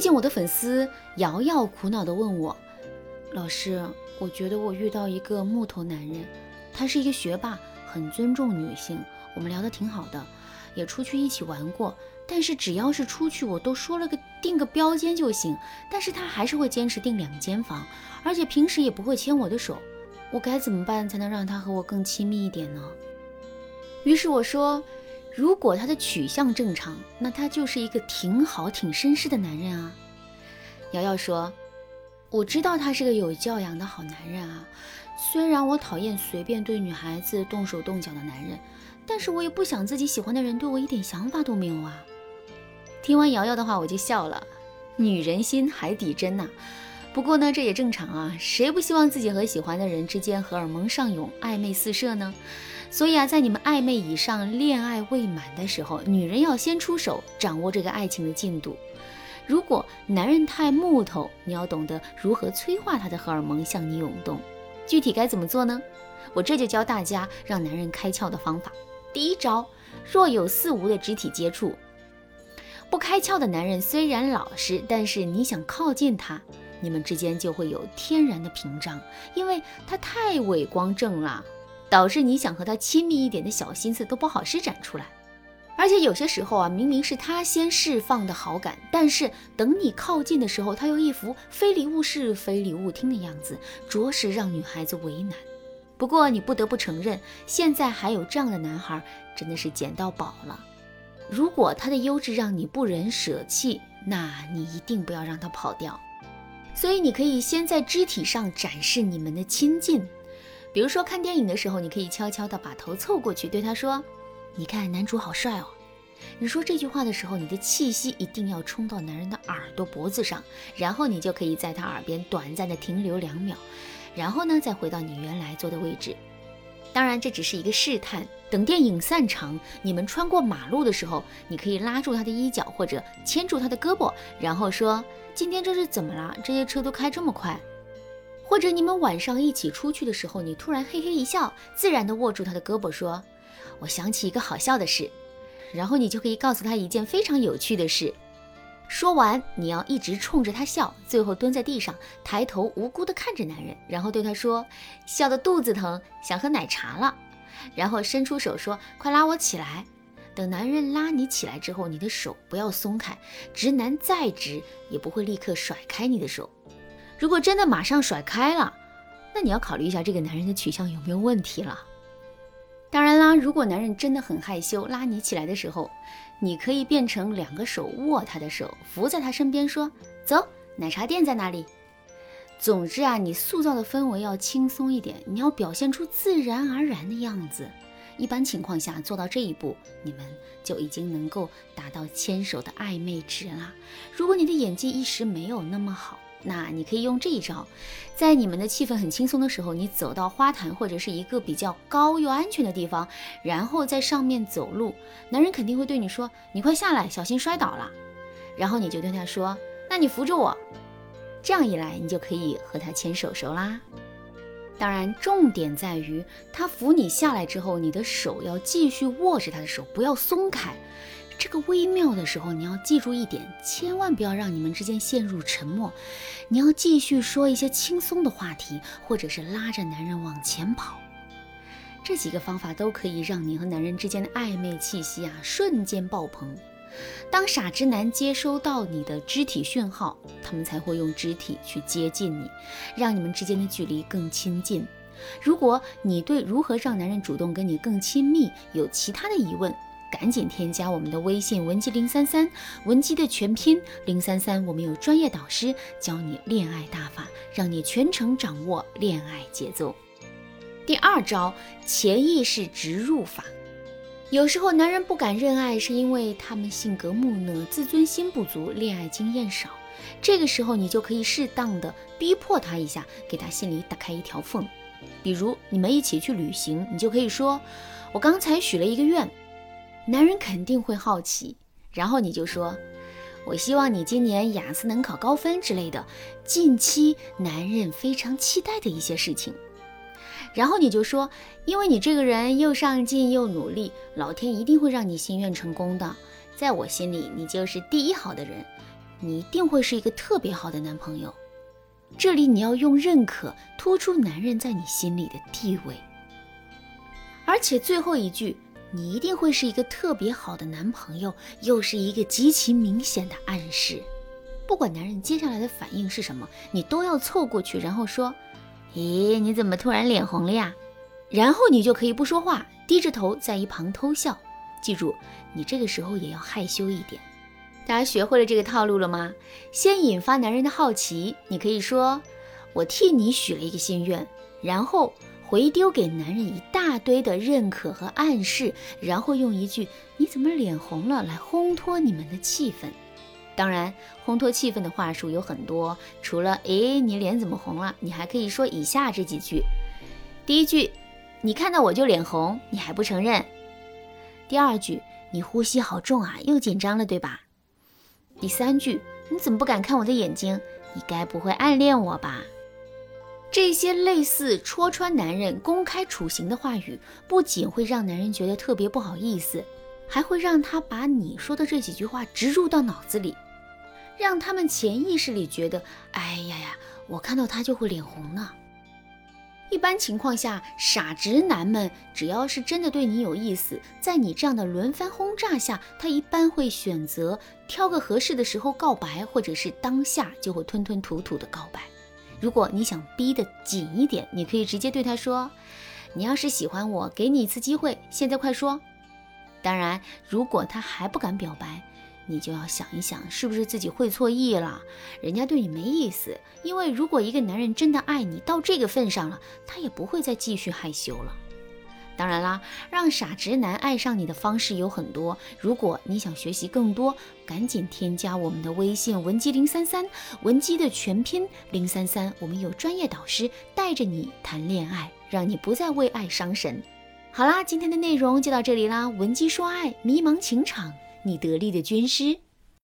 最近我的粉丝瑶瑶苦恼地问我：“老师，我觉得我遇到一个木头男人，他是一个学霸，很尊重女性，我们聊得挺好的，也出去一起玩过。但是只要是出去，我都说了个订个标间就行，但是他还是会坚持订两间房，而且平时也不会牵我的手。我该怎么办才能让他和我更亲密一点呢？”于是我说。如果他的取向正常，那他就是一个挺好、挺绅士的男人啊。瑶瑶说：“我知道他是个有教养的好男人啊。虽然我讨厌随便对女孩子动手动脚的男人，但是我也不想自己喜欢的人对我一点想法都没有啊。”听完瑶瑶的话，我就笑了。女人心海底针呐。不过呢，这也正常啊。谁不希望自己和喜欢的人之间荷尔蒙上涌、暧昧四射呢？所以啊，在你们暧昧以上、恋爱未满的时候，女人要先出手，掌握这个爱情的进度。如果男人太木头，你要懂得如何催化他的荷尔蒙向你涌动。具体该怎么做呢？我这就教大家让男人开窍的方法。第一招，若有似无的肢体接触。不开窍的男人虽然老实，但是你想靠近他，你们之间就会有天然的屏障，因为他太伟光正了。导致你想和他亲密一点的小心思都不好施展出来，而且有些时候啊，明明是他先释放的好感，但是等你靠近的时候，他又一副非礼勿视、非礼勿听的样子，着实让女孩子为难。不过你不得不承认，现在还有这样的男孩，真的是捡到宝了。如果他的优质让你不忍舍弃，那你一定不要让他跑掉。所以你可以先在肢体上展示你们的亲近。比如说看电影的时候，你可以悄悄地把头凑过去，对他说：“你看男主好帅哦。”你说这句话的时候，你的气息一定要冲到男人的耳朵脖子上，然后你就可以在他耳边短暂的停留两秒，然后呢再回到你原来坐的位置。当然这只是一个试探。等电影散场，你们穿过马路的时候，你可以拉住他的衣角或者牵住他的胳膊，然后说：“今天这是怎么了？这些车都开这么快？”或者你们晚上一起出去的时候，你突然嘿嘿一笑，自然的握住他的胳膊说：“我想起一个好笑的事。”然后你就可以告诉他一件非常有趣的事。说完，你要一直冲着他笑，最后蹲在地上，抬头无辜的看着男人，然后对他说：“笑得肚子疼，想喝奶茶了。”然后伸出手说：“快拉我起来。”等男人拉你起来之后，你的手不要松开，直男再直也不会立刻甩开你的手。如果真的马上甩开了，那你要考虑一下这个男人的取向有没有问题了。当然啦，如果男人真的很害羞，拉你起来的时候，你可以变成两个手握他的手，扶在他身边说：“走，奶茶店在哪里？”总之啊，你塑造的氛围要轻松一点，你要表现出自然而然的样子。一般情况下做到这一步，你们就已经能够达到牵手的暧昧值啦。如果你的演技一时没有那么好，那你可以用这一招，在你们的气氛很轻松的时候，你走到花坛或者是一个比较高又安全的地方，然后在上面走路，男人肯定会对你说：“你快下来，小心摔倒了。”然后你就对他说：“那你扶着我。”这样一来，你就可以和他牵手手啦。当然，重点在于他扶你下来之后，你的手要继续握着他的手，不要松开。这个微妙的时候，你要记住一点，千万不要让你们之间陷入沉默。你要继续说一些轻松的话题，或者是拉着男人往前跑。这几个方法都可以让你和男人之间的暧昧气息啊瞬间爆棚。当傻直男接收到你的肢体讯号，他们才会用肢体去接近你，让你们之间的距离更亲近。如果你对如何让男人主动跟你更亲密有其他的疑问，赶紧添加我们的微信文姬零三三，文姬的全拼零三三，我们有专业导师教你恋爱大法，让你全程掌握恋爱节奏。第二招，潜意识植入法。有时候男人不敢认爱，是因为他们性格木讷，自尊心不足，恋爱经验少。这个时候，你就可以适当的逼迫他一下，给他心里打开一条缝。比如你们一起去旅行，你就可以说：“我刚才许了一个愿。”男人肯定会好奇，然后你就说：“我希望你今年雅思能考高分之类的，近期男人非常期待的一些事情。”然后你就说：“因为你这个人又上进又努力，老天一定会让你心愿成功的。在我心里，你就是第一好的人，你一定会是一个特别好的男朋友。这里你要用认可突出男人在你心里的地位。而且最后一句，你一定会是一个特别好的男朋友，又是一个极其明显的暗示。不管男人接下来的反应是什么，你都要凑过去，然后说：“咦，你怎么突然脸红了呀？”然后你就可以不说话，低着头在一旁偷笑。记住，你这个时候也要害羞一点。大家学会了这个套路了吗？先引发男人的好奇，你可以说：“我替你许了一个心愿。”然后回丢给男人一大堆的认可和暗示，然后用一句“你怎么脸红了”来烘托你们的气氛。当然，烘托气氛的话术有很多，除了“诶，你脸怎么红了”，你还可以说以下这几句：第一句。你看到我就脸红，你还不承认？第二句，你呼吸好重啊，又紧张了，对吧？第三句，你怎么不敢看我的眼睛？你该不会暗恋我吧？这些类似戳穿男人、公开处刑的话语，不仅会让男人觉得特别不好意思，还会让他把你说的这几句话植入到脑子里，让他们潜意识里觉得，哎呀呀，我看到他就会脸红呢。一般情况下，傻直男们只要是真的对你有意思，在你这样的轮番轰炸下，他一般会选择挑个合适的时候告白，或者是当下就会吞吞吐吐的告白。如果你想逼得紧一点，你可以直接对他说：“你要是喜欢我，给你一次机会，现在快说。”当然，如果他还不敢表白。你就要想一想，是不是自己会错意了？人家对你没意思。因为如果一个男人真的爱你到这个份上了，他也不会再继续害羞了。当然啦，让傻直男爱上你的方式有很多。如果你想学习更多，赶紧添加我们的微信文姬零三三，文姬的全拼零三三，我们有专业导师带着你谈恋爱，让你不再为爱伤神。好啦，今天的内容就到这里啦。文姬说爱，迷茫情场。你得力的军师。